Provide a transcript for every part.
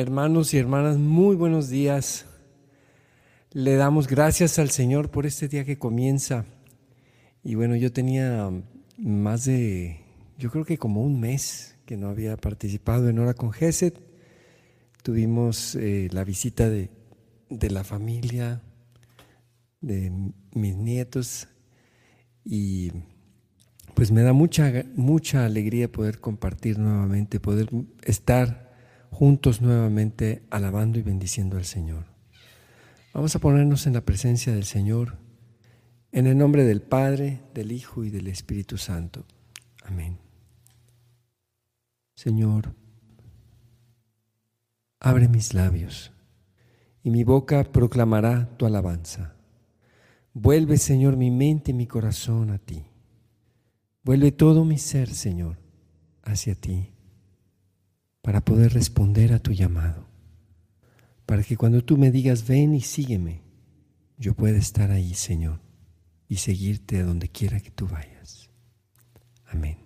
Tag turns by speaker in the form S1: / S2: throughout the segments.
S1: Hermanos y hermanas, muy buenos días. Le damos gracias al Señor por este día que comienza. Y bueno, yo tenía más de, yo creo que como un mes que no había participado en Hora con Geset. Tuvimos eh, la visita de, de la familia, de mis nietos y pues me da mucha, mucha alegría poder compartir nuevamente, poder estar juntos nuevamente alabando y bendiciendo al Señor. Vamos a ponernos en la presencia del Señor, en el nombre del Padre, del Hijo y del Espíritu Santo. Amén. Señor, abre mis labios y mi boca proclamará tu alabanza. Vuelve, Señor, mi mente y mi corazón a ti. Vuelve todo mi ser, Señor, hacia ti para poder responder a tu llamado, para que cuando tú me digas, ven y sígueme, yo pueda estar ahí, Señor, y seguirte a donde quiera que tú vayas. Amén.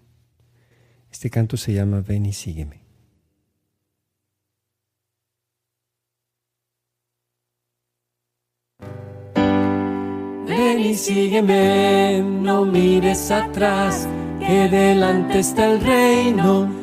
S1: Este canto se llama Ven y sígueme.
S2: Ven y sígueme, no mires atrás, que delante está el reino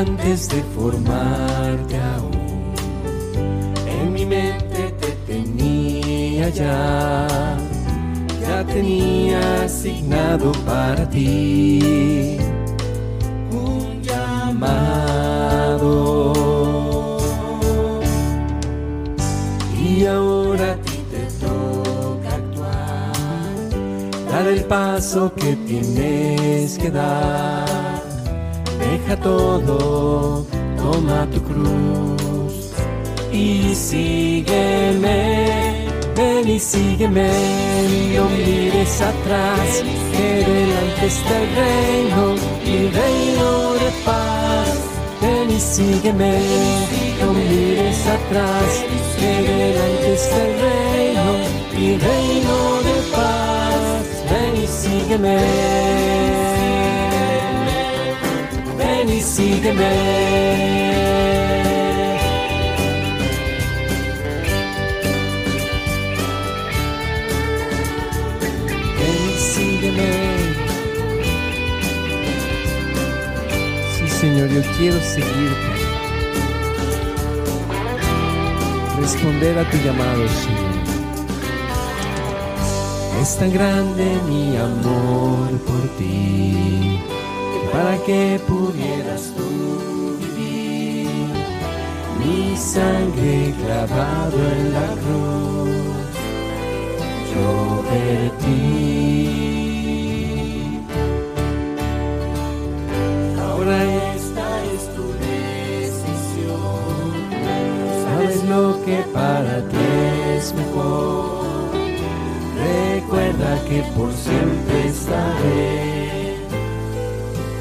S2: Antes de formarte aún. En mi mente te tenía ya, ya tenía asignado para ti un llamado. Y ahora a ti te toca actuar, dar el paso que tienes que dar todo, toma tu cruz y sígueme, ven y sígueme, no mires atrás, que delante está el reino, mi reino de paz. Ven y sígueme, no mires atrás, que delante está el reino, mi reino de paz. Ven y sígueme y sígueme.
S1: Sí, Señor, yo quiero seguirte. Responder a tu llamado, Señor.
S2: Es tan grande mi amor por ti para que pudieras tú vivir. Mi sangre clavado en la cruz, yo vertí. Ahora esta es tu decisión, sabes lo que para ti es mejor. Recuerda que por siempre estaré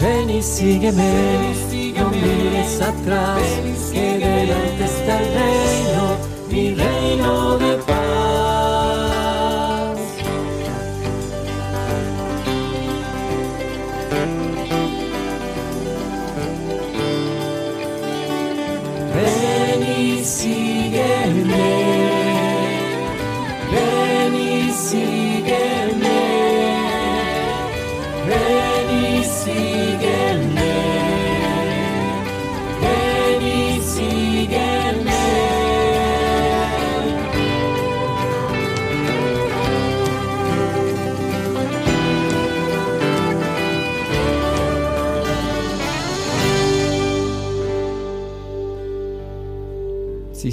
S2: Ven y sígueme, no mires atrás, que delante está el reino, mi reino de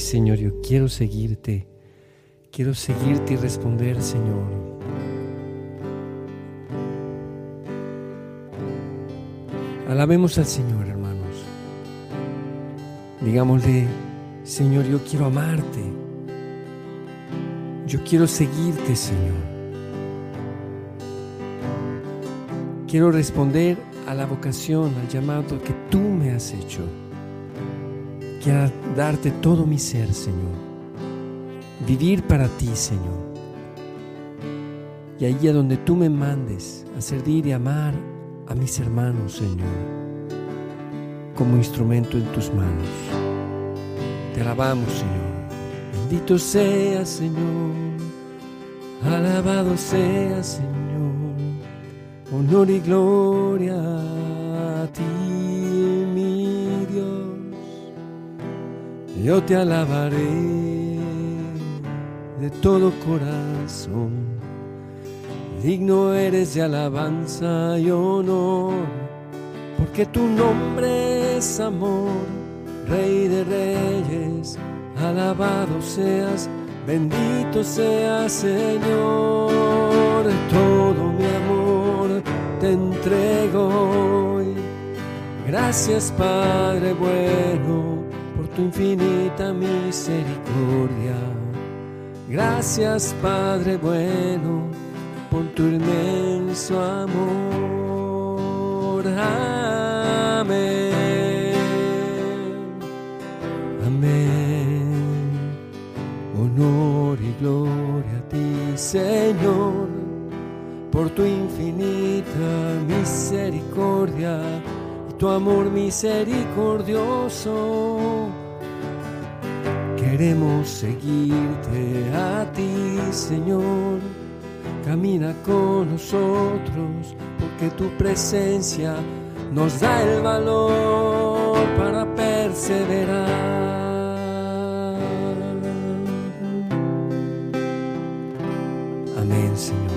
S1: Señor, yo quiero seguirte. Quiero seguirte y responder, Señor. Alabemos al Señor, hermanos. Digámosle, Señor, yo quiero amarte. Yo quiero seguirte, Señor. Quiero responder a la vocación, al llamado que tú me has hecho. Quiero darte todo mi ser, Señor. Vivir para ti, Señor. Y allí a donde tú me mandes a servir y amar a mis hermanos, Señor, como instrumento en tus manos. Te alabamos, Señor. Bendito sea, Señor. Alabado sea, Señor honor y gloria Yo te alabaré de todo corazón. Digno eres de alabanza y honor, porque tu nombre es amor, Rey de reyes, alabado seas, bendito seas Señor, todo mi amor te entrego hoy. Gracias Padre bueno tu infinita misericordia. Gracias Padre bueno por tu inmenso amor. Amén. Amén. Honor y gloria a ti, Señor por tu infinita misericordia y tu amor misericordioso. Queremos seguirte a ti, Señor. Camina con nosotros porque tu presencia nos da el valor para perseverar. Amén, Señor.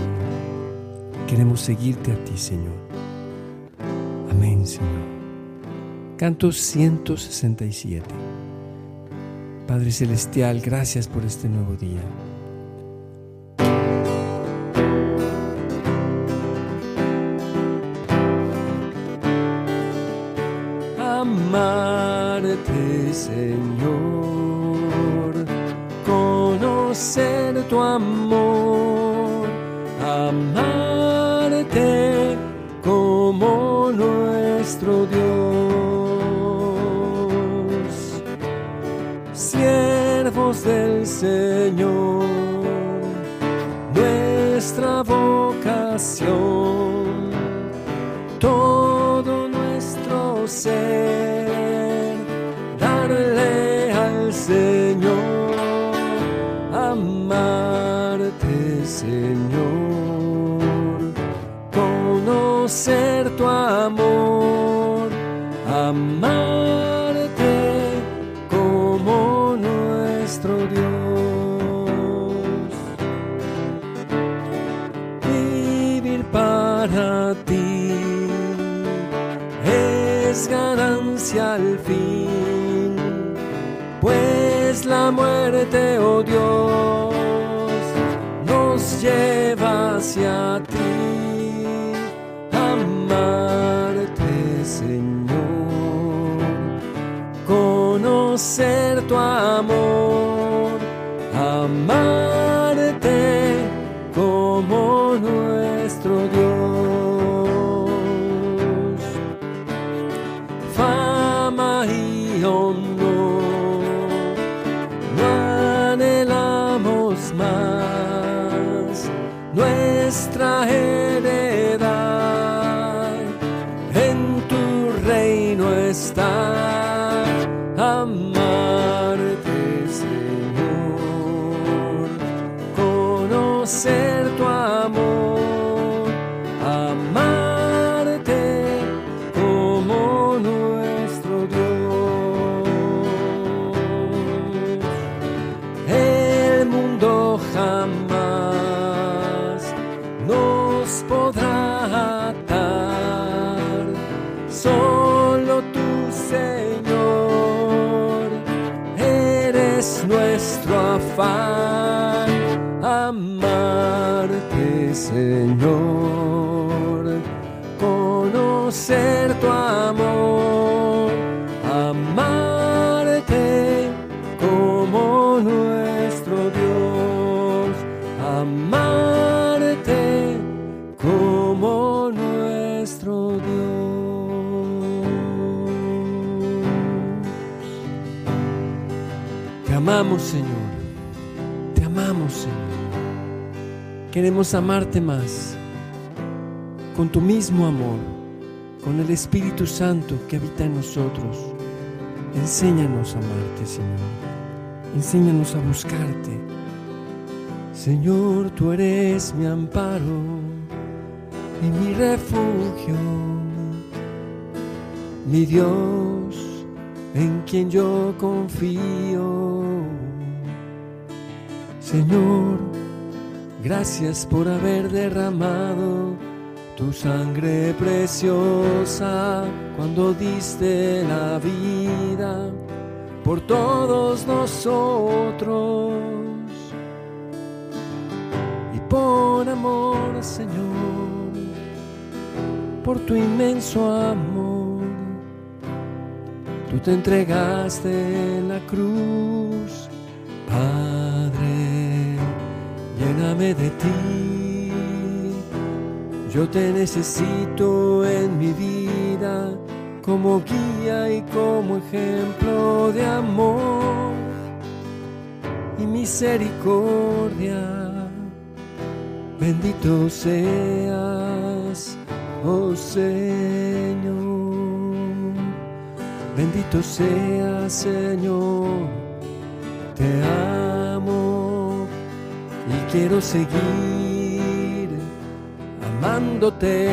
S1: Queremos seguirte a ti, Señor. Amén, Señor. Canto 167. Padre Celestial, gracias por este nuevo día. Amarte, Señor, Señor, es ganancia al fin, pues la muerte, oh Dios, nos lleva hacia ti. Amarte, Señor, conocer afán Queremos amarte más, con tu mismo amor, con el Espíritu Santo que habita en nosotros. Enséñanos a amarte, Señor. Enséñanos a buscarte. Señor, tú eres mi amparo y mi refugio, mi Dios en quien yo confío. Señor, gracias por haber derramado tu sangre preciosa cuando diste la vida por todos nosotros. Y por amor, Señor, por tu inmenso amor, tú te entregaste en la cruz, Padre, de ti. Yo te necesito en mi vida como guía y como ejemplo de amor y misericordia. Bendito seas, oh Señor. Bendito seas, Señor. Te amo quiero seguir amándote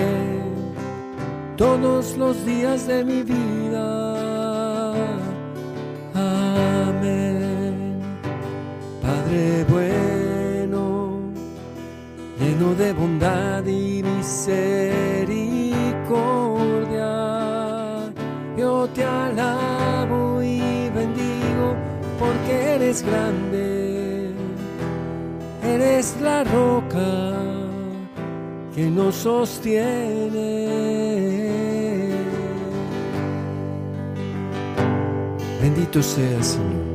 S1: todos los días de mi vida. Amén. Padre bueno, lleno de bondad y misericordia, yo te alabo y bendigo porque eres grande, eres la roca que nos sostiene. Bendito seas, Señor.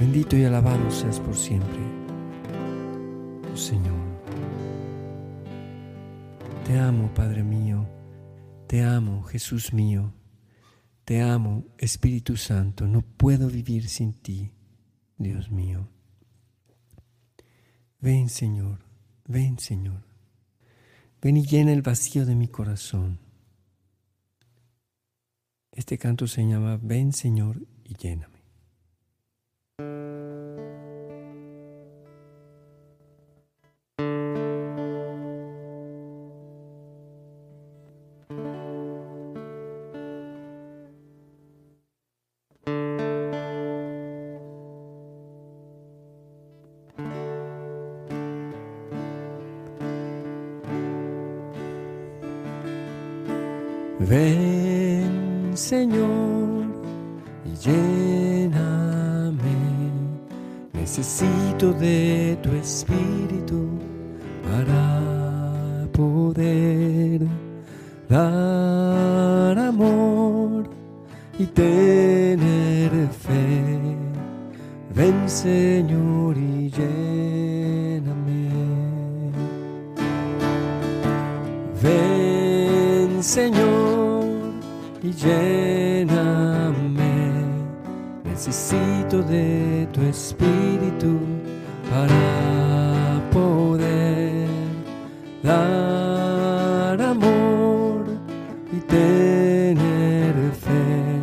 S1: Bendito y alabado seas por siempre, oh Señor. Te amo, Padre mío. Te amo, Jesús mío. Te amo, Espíritu Santo. No puedo vivir sin ti, Dios mío. Ven, Señor. Ven, Señor. Ven y llena el vacío de mi corazón. Este canto se llama Ven, Señor, y lléname. Señor, y lléname. Necesito de tu espíritu para poder dar amor y tener fe. Ven, Señor, y lléname. Ven, Señor, y lléname. Necesito de tu espíritu para poder dar amor y tener fe.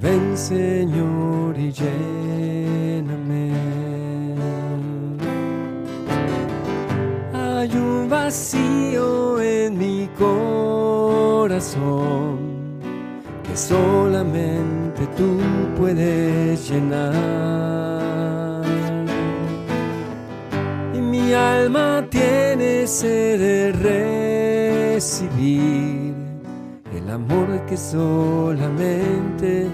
S1: Ven, Señor, y lléname. Hay un vacío en mi corazón solamente tú puedes llenar. Y mi alma tiene sed de recibir el amor que solamente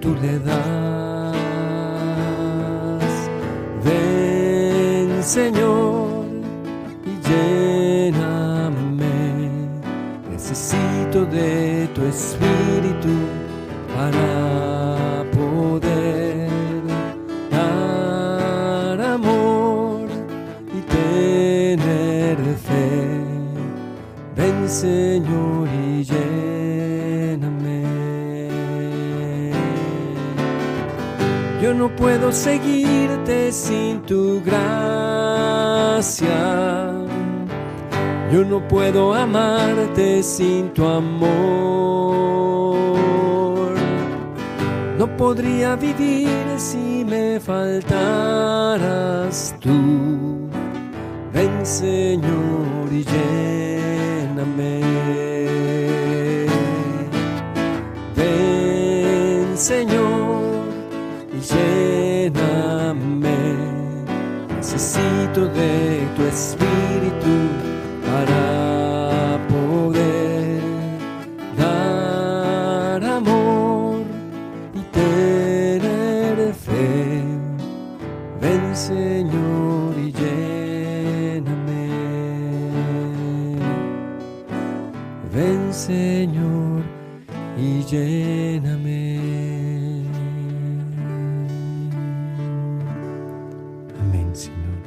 S1: tú le das. Ven, Señor Necesito de tu espíritu para poder dar amor y tener fe. Ven Señor y lléname. Yo no puedo seguirte sin tu gracia. Yo no puedo amarte sin tu amor. No podría vivir si me faltaras tú. Ven Señor y lléname. Ven Señor y lléname. Necesito de tu espíritu lléname. Amén Señor.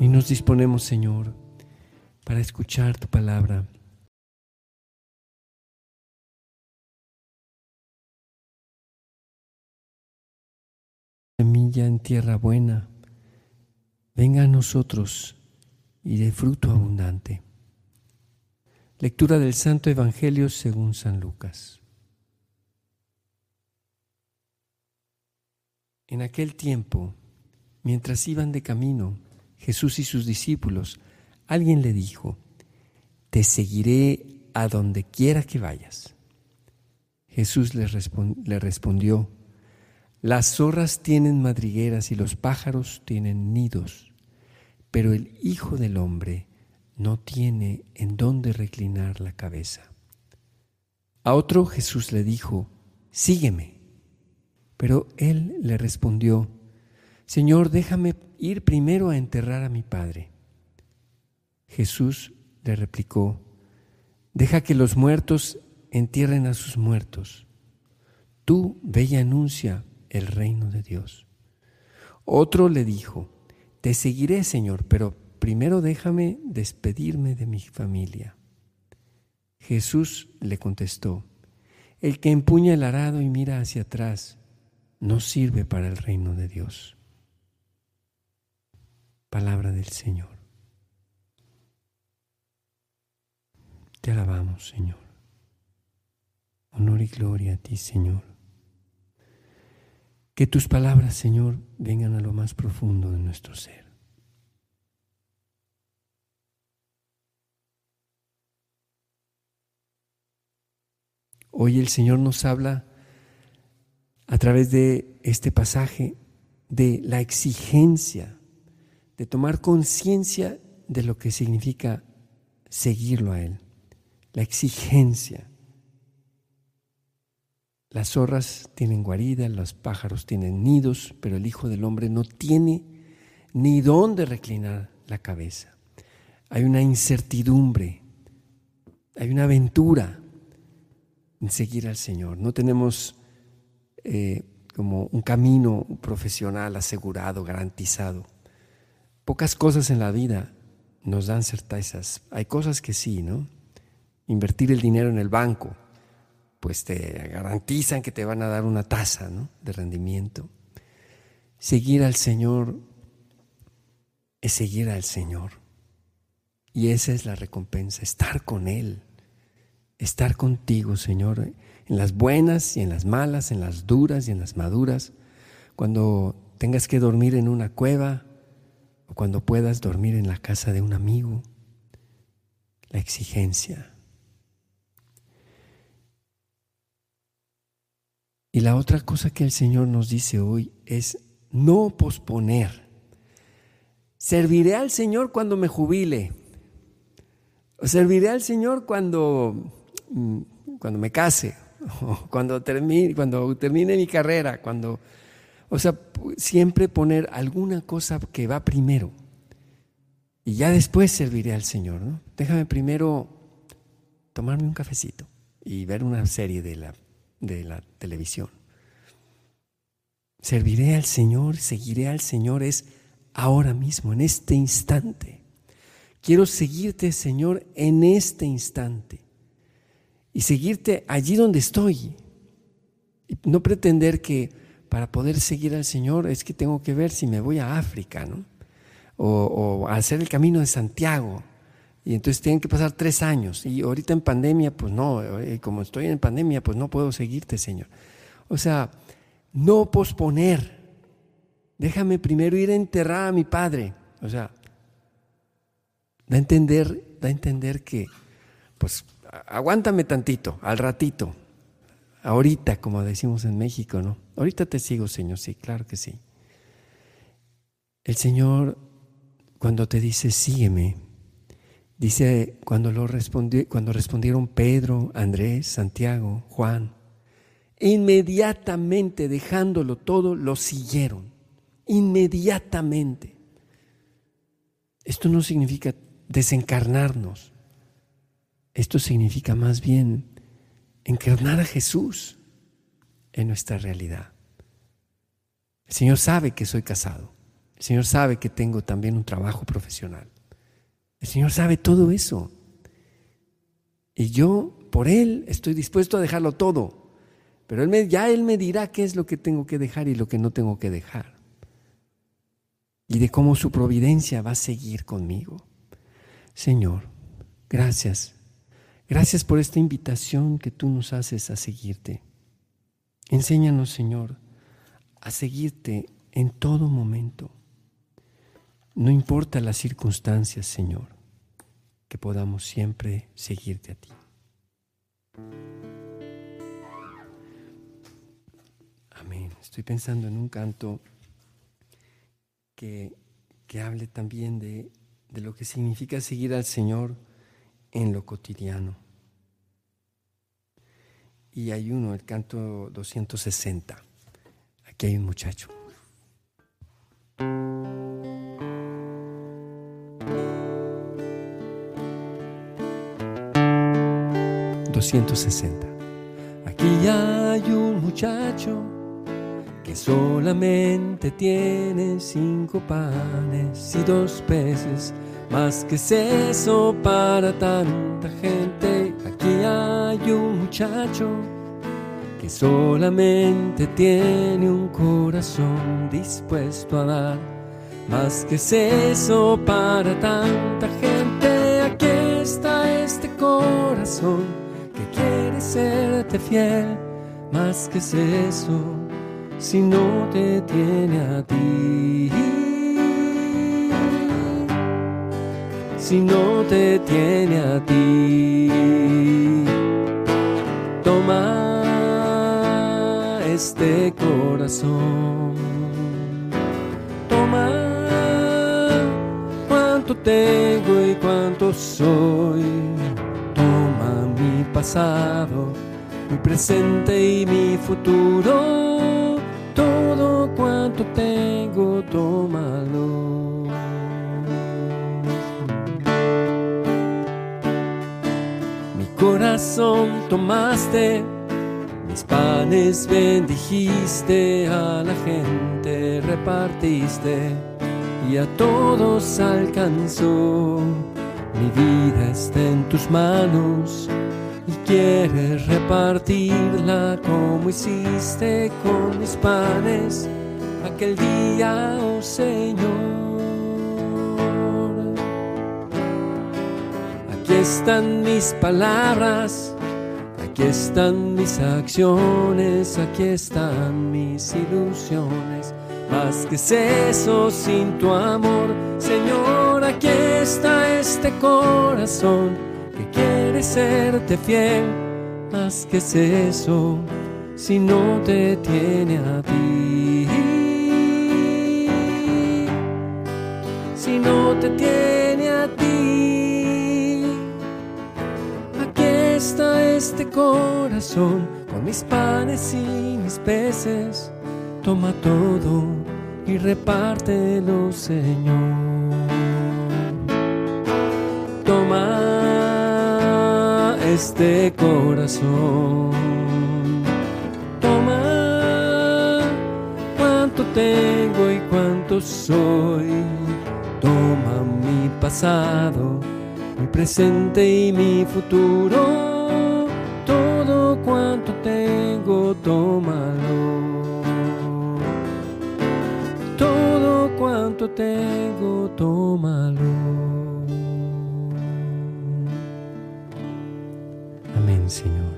S1: Y nos disponemos, Señor, para escuchar tu palabra. Semilla en tierra buena, venga a nosotros y de fruto abundante. Lectura del Santo Evangelio según San Lucas. En aquel tiempo, mientras iban de camino, Jesús y sus discípulos, alguien le dijo, Te seguiré a donde quiera que vayas. Jesús le, le respondió, Las zorras tienen madrigueras y los pájaros tienen nidos, pero el Hijo del Hombre no tiene en dónde reclinar la cabeza. A otro Jesús le dijo, Sígueme. Pero él le respondió, Señor, déjame ir primero a enterrar a mi padre. Jesús le replicó, deja que los muertos entierren a sus muertos. Tú ve y anuncia el reino de Dios. Otro le dijo, te seguiré, Señor, pero primero déjame despedirme de mi familia. Jesús le contestó, el que empuña el arado y mira hacia atrás no sirve para el reino de Dios. Palabra del Señor. Te alabamos, Señor. Honor y gloria a ti, Señor. Que tus palabras, Señor, vengan a lo más profundo de nuestro ser. Hoy el Señor nos habla a través de este pasaje de la exigencia, de tomar conciencia de lo que significa seguirlo a Él, la exigencia. Las zorras tienen guarida, los pájaros tienen nidos, pero el Hijo del Hombre no tiene ni dónde reclinar la cabeza. Hay una incertidumbre, hay una aventura seguir al Señor. No tenemos eh, como un camino profesional asegurado, garantizado. Pocas cosas en la vida nos dan certezas. Hay cosas que sí, ¿no? Invertir el dinero en el banco, pues te garantizan que te van a dar una tasa ¿no? de rendimiento. Seguir al Señor es seguir al Señor. Y esa es la recompensa, estar con Él, estar contigo, Señor, en las buenas y en las malas, en las duras y en las maduras, cuando tengas que dormir en una cueva o cuando puedas dormir en la casa de un amigo. La exigencia. Y la otra cosa que el Señor nos dice hoy es no posponer. Serviré al Señor cuando me jubile. Serviré al Señor cuando, cuando me case, cuando termine, cuando termine mi carrera, cuando O sea, siempre poner alguna cosa que va primero. Y ya después serviré al Señor, ¿no? Déjame primero tomarme un cafecito y ver una serie de la, de la televisión. Serviré al Señor, seguiré al Señor, es ahora mismo, en este instante. Quiero seguirte, Señor, en este instante. Y seguirte allí donde estoy. Y no pretender que para poder seguir al Señor es que tengo que ver si me voy a África, ¿no? O, hacer el camino de Santiago. Y entonces tienen que pasar tres años. Y ahorita en pandemia, pues no, eh, como estoy en pandemia, pues no puedo seguirte, Señor. O sea, no posponer. Déjame primero ir a enterrar a mi padre. O sea, da entender, da a entender que, pues, aguántame tantito, al ratito, ahorita, como decimos en México, ¿no? Ahorita te sigo, Señor, sí, claro que sí. El Señor, cuando te dice, sígueme, dice, cuando, lo cuando respondieron Pedro, Andrés, Santiago, Juan, Inmediatamente dejándolo todo, lo siguieron. Inmediatamente. Esto no significa desencarnarnos. Esto significa más bien encarnar a Jesús en nuestra realidad. El Señor sabe que soy casado. El Señor sabe que tengo también un trabajo profesional. El Señor sabe todo eso. Y yo, por Él, estoy dispuesto a dejarlo todo pero ya Él me dirá qué es lo que tengo que dejar y lo que no tengo que dejar. Y de cómo su providencia va a seguir conmigo. Señor, gracias. Gracias por esta invitación que tú nos haces a seguirte. Enséñanos, Señor, a seguirte en todo momento. No importa las circunstancias, Señor, que podamos siempre seguirte a ti. Estoy pensando en un canto que, hable también de, de lo que significa seguir al Señor en lo cotidiano. Y hay uno, el canto 260. Aquí hay un muchacho. ...260... Aquí hay un muchacho que solamente tiene cinco panes y dos peces, más que es eso para tanta gente. Hay un muchacho que solamente tiene un corazón dispuesto a dar, más que es eso para tanta gente. Aquí está este corazón que quiere serte fiel, más que es eso si no te tiene a ti. Si no te tiene a ti. Toma este corazón. Toma cuánto tengo y cuánto soy. Toma mi pasado, mi presente y mi futuro todo cuanto tengo, tómalo. Corazón tomaste, mis panes bendijiste, a la gente repartiste y a todos alcanzó. Mi vida está en tus manos y quieres repartirla como hiciste con mis panes aquel día, oh Señor. Están mis palabras, aquí están mis acciones, aquí están mis ilusiones. Más que es eso sin tu amor, Señor, aquí está este corazón que quiere serte fiel, más que es eso si no te tiene a ti. Si no te tiene a ti, está este corazón con mis panes y mis peces,
S2: toma todo y repártelo, Señor. Toma este corazón. Toma cuánto tengo y cuánto soy. Toma mi pasado, mi presente y mi futuro. Todo cuanto tengo, tómalo. Todo cuanto tengo, tómalo.
S1: Amén, Señor.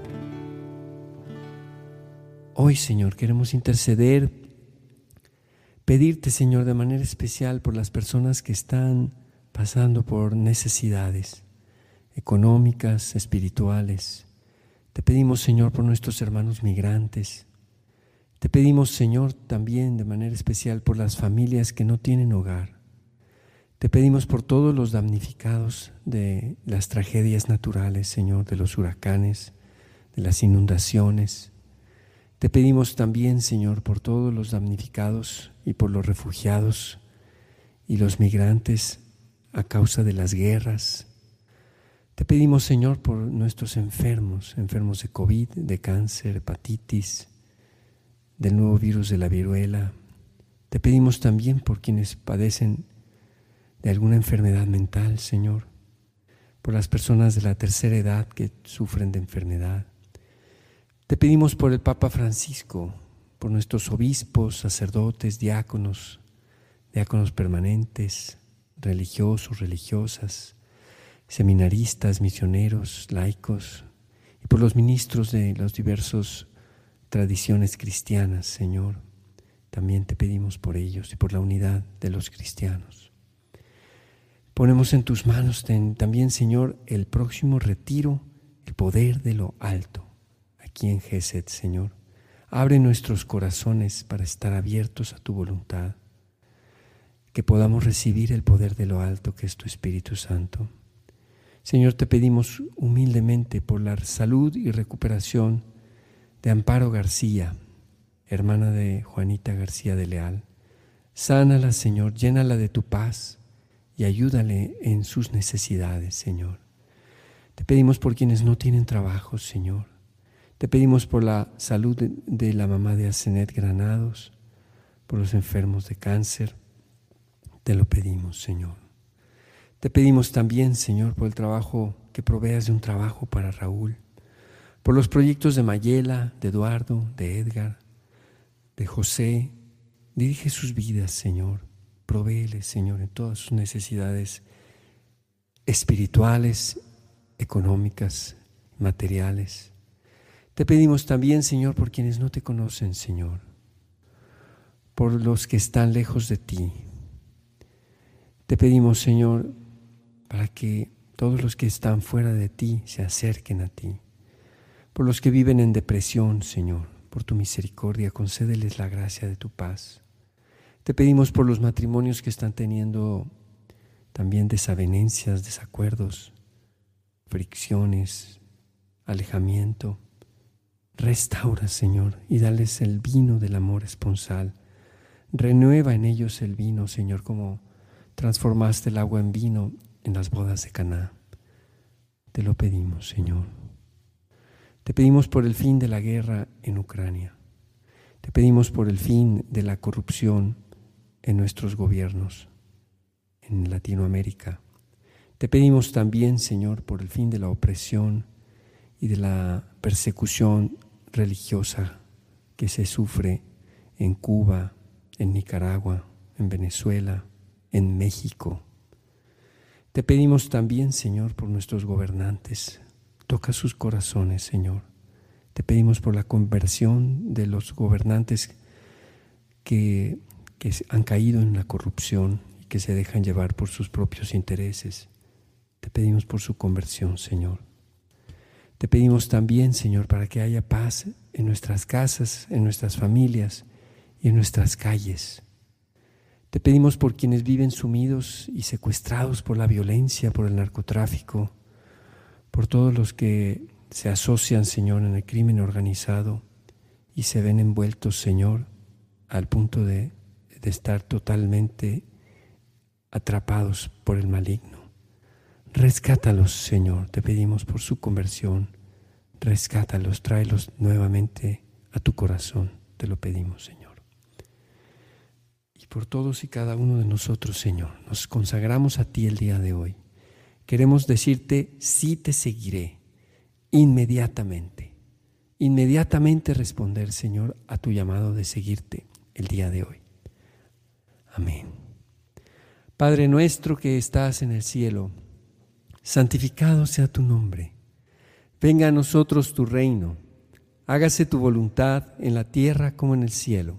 S1: Hoy, Señor, queremos interceder, pedirte, Señor, de manera especial por las personas que están pasando por necesidades económicas, espirituales. Te pedimos, Señor, por nuestros hermanos migrantes. Te pedimos, Señor, también de manera especial por las familias que no tienen hogar. Te pedimos por todos los damnificados de las tragedias naturales, Señor, de los huracanes, de las inundaciones. Te pedimos también, Señor, por todos los damnificados y por los refugiados y los migrantes a causa de las guerras. Te pedimos, Señor, por nuestros enfermos, enfermos de COVID, de cáncer, hepatitis, del nuevo virus de la viruela. Te pedimos también por quienes padecen de alguna enfermedad mental, Señor, por las personas de la tercera edad que sufren de enfermedad. Te pedimos por el Papa Francisco, por nuestros obispos, sacerdotes, diáconos, diáconos permanentes, religiosos, religiosas, seminaristas, misioneros, laicos, y por los ministros de las diversas tradiciones cristianas, Señor. También te pedimos por ellos y por la unidad de los cristianos. Ponemos en tus manos también, Señor, el próximo retiro, el poder de lo alto, aquí en Geset, Señor. Abre nuestros corazones para estar abiertos a tu voluntad que podamos recibir el poder de lo alto que es tu Espíritu Santo. Señor, te pedimos humildemente por la salud y recuperación de Amparo García, hermana de Juanita García de Leal. Sánala, Señor, llénala de tu paz y ayúdale en sus necesidades, Señor. Te pedimos por quienes no tienen trabajo, Señor. Te pedimos por la salud de, la mamá de Asenet Granados, por los enfermos de cáncer, te lo pedimos, Señor. Te pedimos también, Señor, por el trabajo, que proveas de un trabajo para Raúl, por los proyectos de Mayela, de Eduardo, de Edgar, de José. Dirige sus vidas, Señor. Provéeles, Señor, en todas sus necesidades espirituales, económicas, materiales. Te pedimos también, Señor, por quienes no te conocen, Señor, por los que están lejos de ti, te pedimos, Señor, para que todos los que están fuera de ti se acerquen a ti. Por los que viven en depresión, Señor, por tu misericordia, concédeles la gracia de tu paz. Te pedimos por los matrimonios que están teniendo también desavenencias, desacuerdos, fricciones, alejamiento. Restaura, Señor, y dales el vino del amor esponsal. Renueva en ellos el vino, Señor, como transformaste el agua en vino en las bodas de Caná. Te lo pedimos, Señor. Te pedimos por el fin de la guerra en Ucrania. Te pedimos por el fin de la corrupción en nuestros gobiernos en Latinoamérica. Te pedimos también, Señor, por el fin de la opresión y de la persecución religiosa que se sufre en Cuba, en Nicaragua, en Venezuela, en México. Te pedimos también, Señor, por nuestros gobernantes. Toca sus corazones, Señor. Te pedimos por la conversión de los gobernantes que, que han caído en la corrupción y que se dejan llevar por sus propios intereses. Te pedimos por su conversión, Señor. Te pedimos también, Señor, para que haya paz en nuestras casas, en nuestras familias y en nuestras calles. Te pedimos por quienes viven sumidos y secuestrados por la violencia, por el narcotráfico, por todos los que se asocian, Señor, en el crimen organizado y se ven envueltos, Señor, al punto de, de estar totalmente atrapados por el maligno. Rescátalos, Señor, te pedimos por su conversión. Rescátalos, tráelos nuevamente a tu corazón, te lo pedimos, Señor. Y por todos y cada uno de nosotros, Señor, nos consagramos a ti el día de hoy. Queremos decirte, sí te seguiré inmediatamente. Inmediatamente responder, Señor, a tu llamado de seguirte el día de hoy. Amén. Padre nuestro que estás en el cielo, santificado sea tu nombre. Venga a nosotros tu reino. Hágase tu voluntad en la tierra como en el cielo.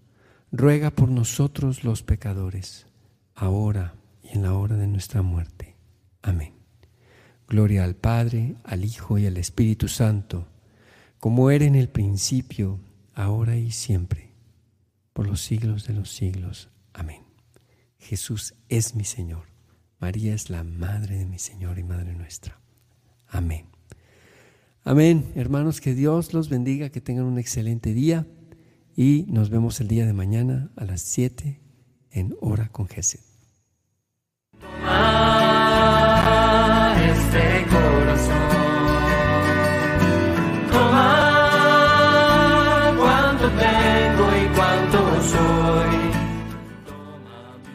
S1: ruega por nosotros los pecadores, ahora y en la hora de nuestra muerte. Amén. Gloria al Padre, al Hijo y al Espíritu Santo, como era en el principio, ahora y siempre, por los siglos de los siglos. Amén. Jesús es mi Señor. María es la Madre de mi Señor y Madre nuestra. Amén. Amén. Hermanos, que Dios los bendiga, que tengan un excelente día y nos vemos el día de mañana a las 7 en Hora con.
S2: Este